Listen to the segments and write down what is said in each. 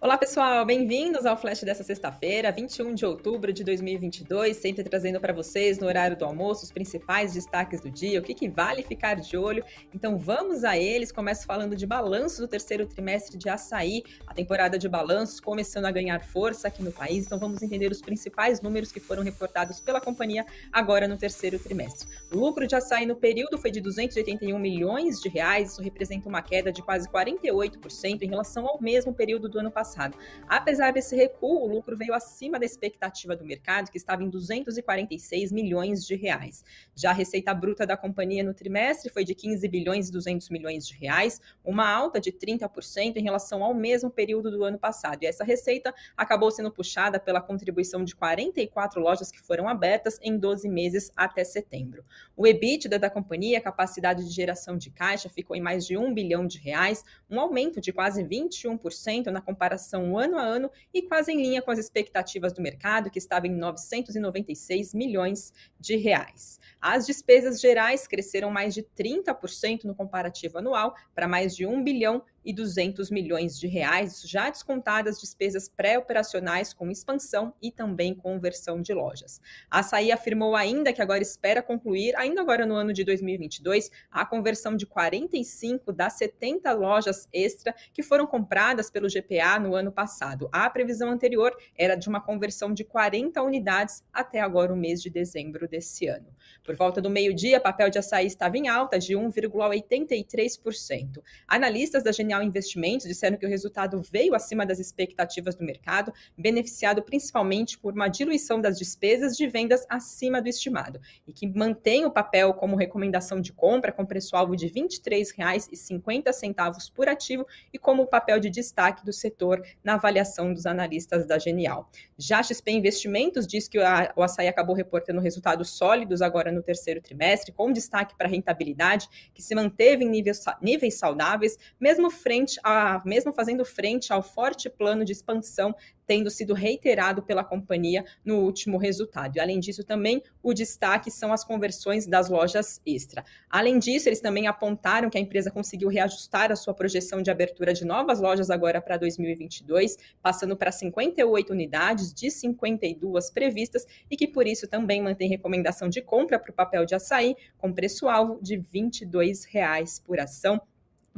Olá, pessoal, bem-vindos ao Flash dessa sexta-feira, 21 de outubro de 2022, sempre trazendo para vocês no horário do almoço os principais destaques do dia, o que, que, vale ficar de olho. Então vamos a eles. Começo falando de balanço do terceiro trimestre de açaí, a temporada de balanços começando a ganhar força aqui no país. Então vamos entender os principais números que foram reportados pela companhia agora no terceiro trimestre. O lucro de açaí no período foi de 281 milhões de reais, isso representa uma queda de quase 48% em relação ao mesmo período do ano passado passado. Apesar desse recuo, o lucro veio acima da expectativa do mercado, que estava em 246 milhões de reais. Já a receita bruta da companhia no trimestre foi de 15 bilhões e 200 milhões de reais, uma alta de 30% em relação ao mesmo período do ano passado. E essa receita acabou sendo puxada pela contribuição de 44 lojas que foram abertas em 12 meses até setembro. O EBITDA da companhia, a capacidade de geração de caixa, ficou em mais de 1 bilhão de reais, um aumento de quase 21% na comparação comparação ano a ano e quase em linha com as expectativas do mercado, que estava em 996 milhões de reais. As despesas gerais cresceram mais de 30% no comparativo anual, para mais de 1 bilhão e 200 milhões de reais, já descontadas despesas pré-operacionais com expansão e também conversão de lojas. A Açaí afirmou ainda que agora espera concluir, ainda agora no ano de 2022, a conversão de 45 das 70 lojas extra que foram compradas pelo GPA no ano passado. A previsão anterior era de uma conversão de 40 unidades até agora o mês de dezembro desse ano. Por volta do meio-dia, papel de açaí estava em alta de 1,83%. Analistas da Genial Investimentos disseram que o resultado veio acima das expectativas do mercado, beneficiado principalmente por uma diluição das despesas de vendas acima do estimado, e que mantém o papel como recomendação de compra com preço-alvo de R$ 23,50 por ativo e como papel de destaque do setor na avaliação dos analistas da Genial. Já a XP Investimentos diz que o açaí acabou reportando resultados sólidos agora no terceiro trimestre, com destaque para a rentabilidade, que se manteve em níveis saudáveis, mesmo frente a, mesmo fazendo frente ao forte plano de expansão tendo sido reiterado pela companhia no último resultado. E, além disso, também o destaque são as conversões das lojas extra. Além disso, eles também apontaram que a empresa conseguiu reajustar a sua projeção de abertura de novas lojas agora para 2022, passando para 58 unidades de 52 previstas e que por isso também mantém recomendação de compra para o papel de açaí com preço-alvo de 22 reais por ação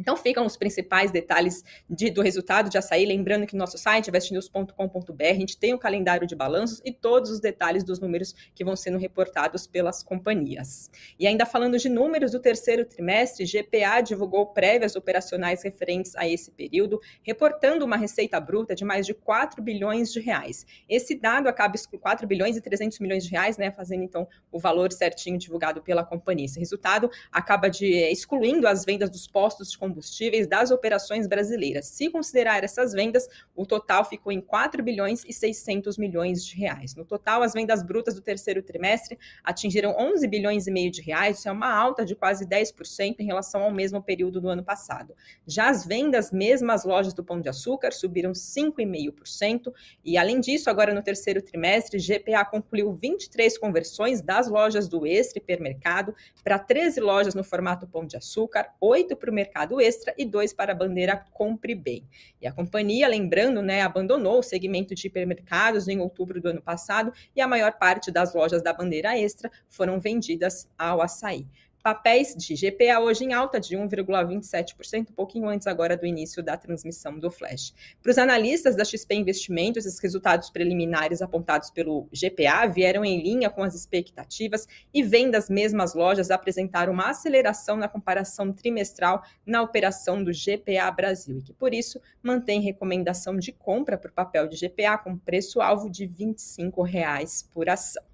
então ficam os principais detalhes de, do resultado de açaí. Lembrando que no nosso site, vestnews.com.br, a gente tem o um calendário de balanços e todos os detalhes dos números que vão sendo reportados pelas companhias. E ainda falando de números do terceiro trimestre, GPA divulgou prévias operacionais referentes a esse período, reportando uma receita bruta de mais de 4 bilhões de reais. Esse dado acaba 4 bilhões e 300 milhões de reais, né, fazendo então o valor certinho divulgado pela companhia. Esse resultado acaba de excluindo as vendas dos postos de combustíveis das operações brasileiras. Se considerar essas vendas, o total ficou em 4 bilhões e 600 milhões de reais. No total, as vendas brutas do terceiro trimestre atingiram 11 bilhões e meio de reais, isso é uma alta de quase 10% em relação ao mesmo período do ano passado. Já as vendas, mesmo as lojas do Pão de Açúcar, subiram 5,5%, e além disso, agora no terceiro trimestre, GPA concluiu 23 conversões das lojas do Extra Hipermercado para 13 lojas no formato Pão de Açúcar, 8 para o mercado extra e dois para a bandeira Compre Bem. E a companhia, lembrando, né, abandonou o segmento de hipermercados em outubro do ano passado e a maior parte das lojas da bandeira extra foram vendidas ao açaí. Papéis de GPA hoje em alta de 1,27%, um pouquinho antes agora do início da transmissão do Flash. Para os analistas da XP Investimentos, esses resultados preliminares apontados pelo GPA vieram em linha com as expectativas e vem das mesmas lojas apresentaram uma aceleração na comparação trimestral na operação do GPA Brasil e que, por isso, mantém recomendação de compra para o papel de GPA com preço-alvo de 25 reais por ação.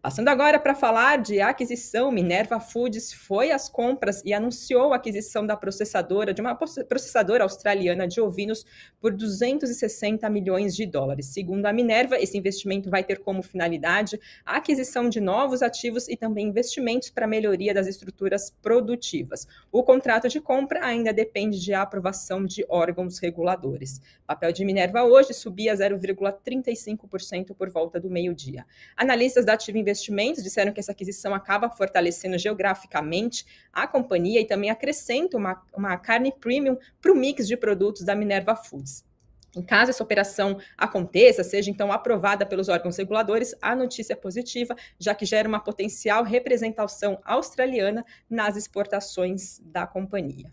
Passando agora para falar de aquisição, Minerva Foods foi às compras e anunciou a aquisição da processadora de uma processadora australiana de ovinos por 260 milhões de dólares. Segundo a Minerva, esse investimento vai ter como finalidade a aquisição de novos ativos e também investimentos para melhoria das estruturas produtivas. O contrato de compra ainda depende de aprovação de órgãos reguladores. O papel de Minerva hoje subia 0,35% por volta do meio-dia. Analistas da Ativa Investimentos disseram que essa aquisição acaba fortalecendo geograficamente a companhia e também acrescenta uma, uma carne premium para o mix de produtos da Minerva Foods. Em caso essa operação aconteça, seja então aprovada pelos órgãos reguladores, a notícia é positiva, já que gera uma potencial representação australiana nas exportações da companhia.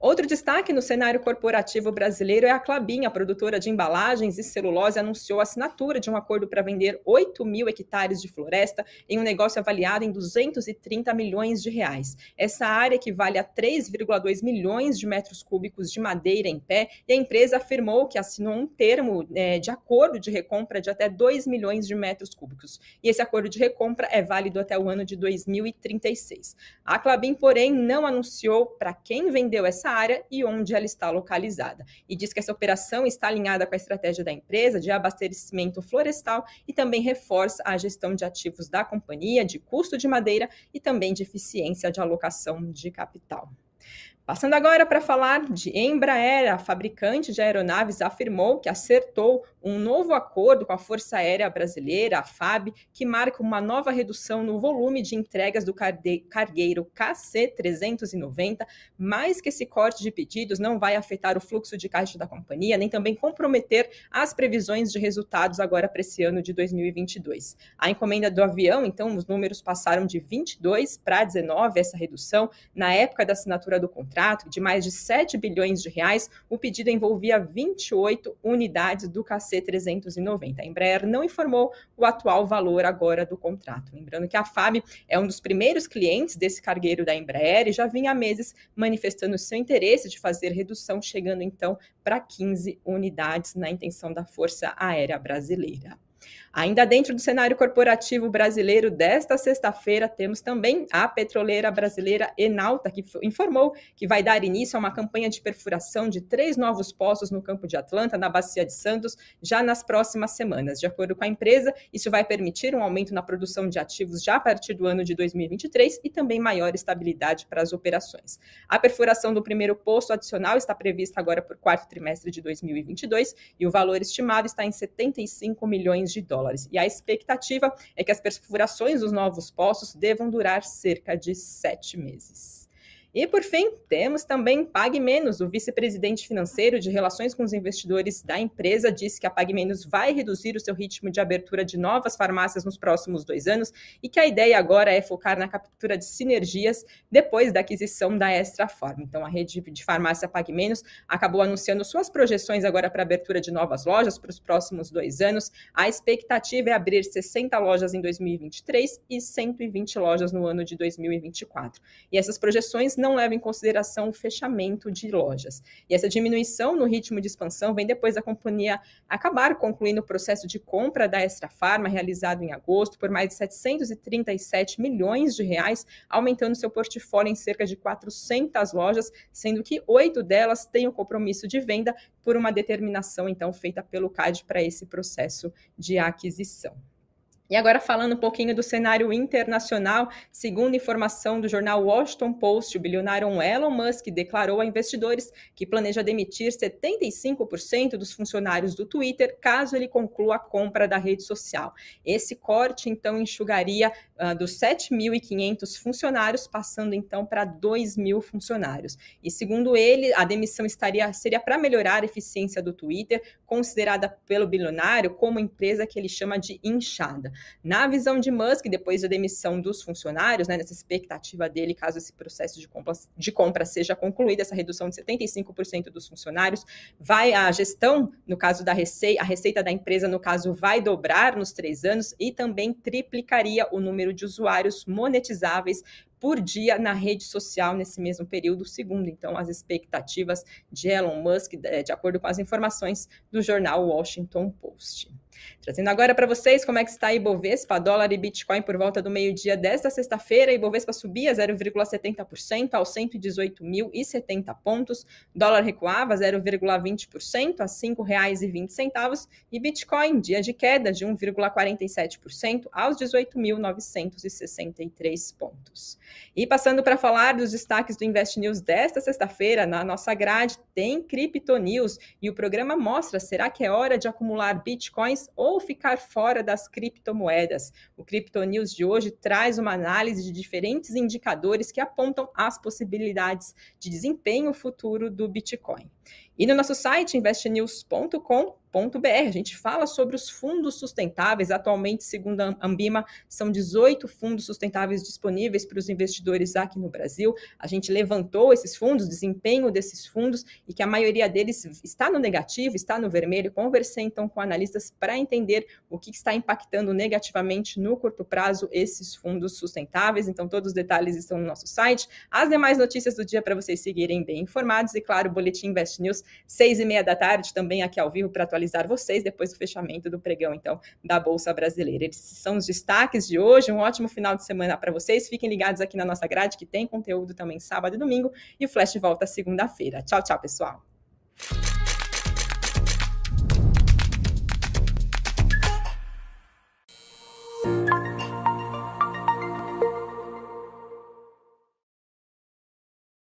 Outro destaque no cenário corporativo brasileiro é a Clabin, a produtora de embalagens e celulose, anunciou a assinatura de um acordo para vender 8 mil hectares de floresta em um negócio avaliado em 230 milhões de reais. Essa área equivale a 3,2 milhões de metros cúbicos de madeira em pé e a empresa afirmou que assinou um termo é, de acordo de recompra de até 2 milhões de metros cúbicos. E esse acordo de recompra é válido até o ano de 2036. A Clabin, porém, não anunciou para quem vendeu essa essa área e onde ela está localizada. E diz que essa operação está alinhada com a estratégia da empresa de abastecimento florestal e também reforça a gestão de ativos da companhia, de custo de madeira e também de eficiência de alocação de capital. Passando agora para falar de Embraer, a fabricante de aeronaves afirmou que acertou um novo acordo com a Força Aérea Brasileira, a FAB, que marca uma nova redução no volume de entregas do cargueiro KC-390, mas que esse corte de pedidos não vai afetar o fluxo de caixa da companhia, nem também comprometer as previsões de resultados agora para esse ano de 2022. A encomenda do avião, então, os números passaram de 22 para 19, essa redução, na época da assinatura do contrato de mais de 7 bilhões de reais, o pedido envolvia 28 unidades do KC-390. A Embraer não informou o atual valor agora do contrato. Lembrando que a FAB é um dos primeiros clientes desse cargueiro da Embraer e já vinha há meses manifestando seu interesse de fazer redução, chegando então para 15 unidades na intenção da Força Aérea Brasileira. Ainda dentro do cenário corporativo brasileiro desta sexta-feira, temos também a petroleira brasileira Enalta, que informou que vai dar início a uma campanha de perfuração de três novos poços no campo de Atlanta, na Bacia de Santos, já nas próximas semanas. De acordo com a empresa, isso vai permitir um aumento na produção de ativos já a partir do ano de 2023 e também maior estabilidade para as operações. A perfuração do primeiro poço adicional está prevista agora por quarto trimestre de 2022 e o valor estimado está em 75 milhões de dólares. E a expectativa é que as perfurações dos novos poços devam durar cerca de sete meses. E, por fim, temos também Pague Menos. O vice-presidente financeiro de relações com os investidores da empresa disse que a Pague Menos vai reduzir o seu ritmo de abertura de novas farmácias nos próximos dois anos e que a ideia agora é focar na captura de sinergias depois da aquisição da Extra Forma. Então, a rede de farmácia Pague Menos acabou anunciando suas projeções agora para a abertura de novas lojas para os próximos dois anos. A expectativa é abrir 60 lojas em 2023 e 120 lojas no ano de 2024. E essas projeções não levam em consideração o fechamento de lojas. E essa diminuição no ritmo de expansão vem depois da companhia acabar concluindo o processo de compra da Extra Farma, realizado em agosto, por mais de 737 milhões de reais, aumentando seu portfólio em cerca de 400 lojas, sendo que oito delas têm o compromisso de venda por uma determinação, então, feita pelo CAD para esse processo de aquisição. E agora falando um pouquinho do cenário internacional, segundo informação do jornal Washington Post, o bilionário Elon Musk declarou a investidores que planeja demitir 75% dos funcionários do Twitter caso ele conclua a compra da rede social. Esse corte então enxugaria uh, dos 7.500 funcionários, passando então para 2.000 funcionários. E segundo ele, a demissão estaria seria para melhorar a eficiência do Twitter, considerada pelo bilionário como empresa que ele chama de inchada. Na visão de Musk, depois da demissão dos funcionários, né, nessa expectativa dele, caso esse processo de compra, de compra seja concluído, essa redução de 75% dos funcionários, vai a gestão, no caso da receita, a receita da empresa, no caso, vai dobrar nos três anos e também triplicaria o número de usuários monetizáveis por dia na rede social nesse mesmo período, segundo então as expectativas de Elon Musk, de acordo com as informações do jornal Washington Post. Trazendo agora para vocês como é que está Ibovespa, dólar e Bitcoin por volta do meio-dia desta sexta-feira. Ibovespa subia 0,70% aos 118.070 pontos, dólar recuava 0,20% a R$ 5,20 e Bitcoin, dia de queda de 1,47% aos 18.963 pontos. E passando para falar dos destaques do Invest News desta sexta-feira, na nossa grade tem Crypto News e o programa mostra: será que é hora de acumular Bitcoins ou ficar fora das criptomoedas. O Crypto News de hoje traz uma análise de diferentes indicadores que apontam as possibilidades de desempenho futuro do Bitcoin. E no nosso site investnews.com a gente fala sobre os fundos sustentáveis. Atualmente, segundo a Ambima, são 18 fundos sustentáveis disponíveis para os investidores aqui no Brasil. A gente levantou esses fundos, o desempenho desses fundos e que a maioria deles está no negativo, está no vermelho. Conversei então com analistas para entender o que está impactando negativamente no curto prazo esses fundos sustentáveis. Então, todos os detalhes estão no nosso site. As demais notícias do dia para vocês seguirem bem informados e, claro, o Boletim Invest News, seis e meia da tarde, também aqui ao vivo para atualizar vocês depois do fechamento do pregão, então, da Bolsa Brasileira. Esses são os destaques de hoje. Um ótimo final de semana para vocês. Fiquem ligados aqui na nossa grade, que tem conteúdo também sábado e domingo. E o Flash volta segunda-feira. Tchau, tchau, pessoal.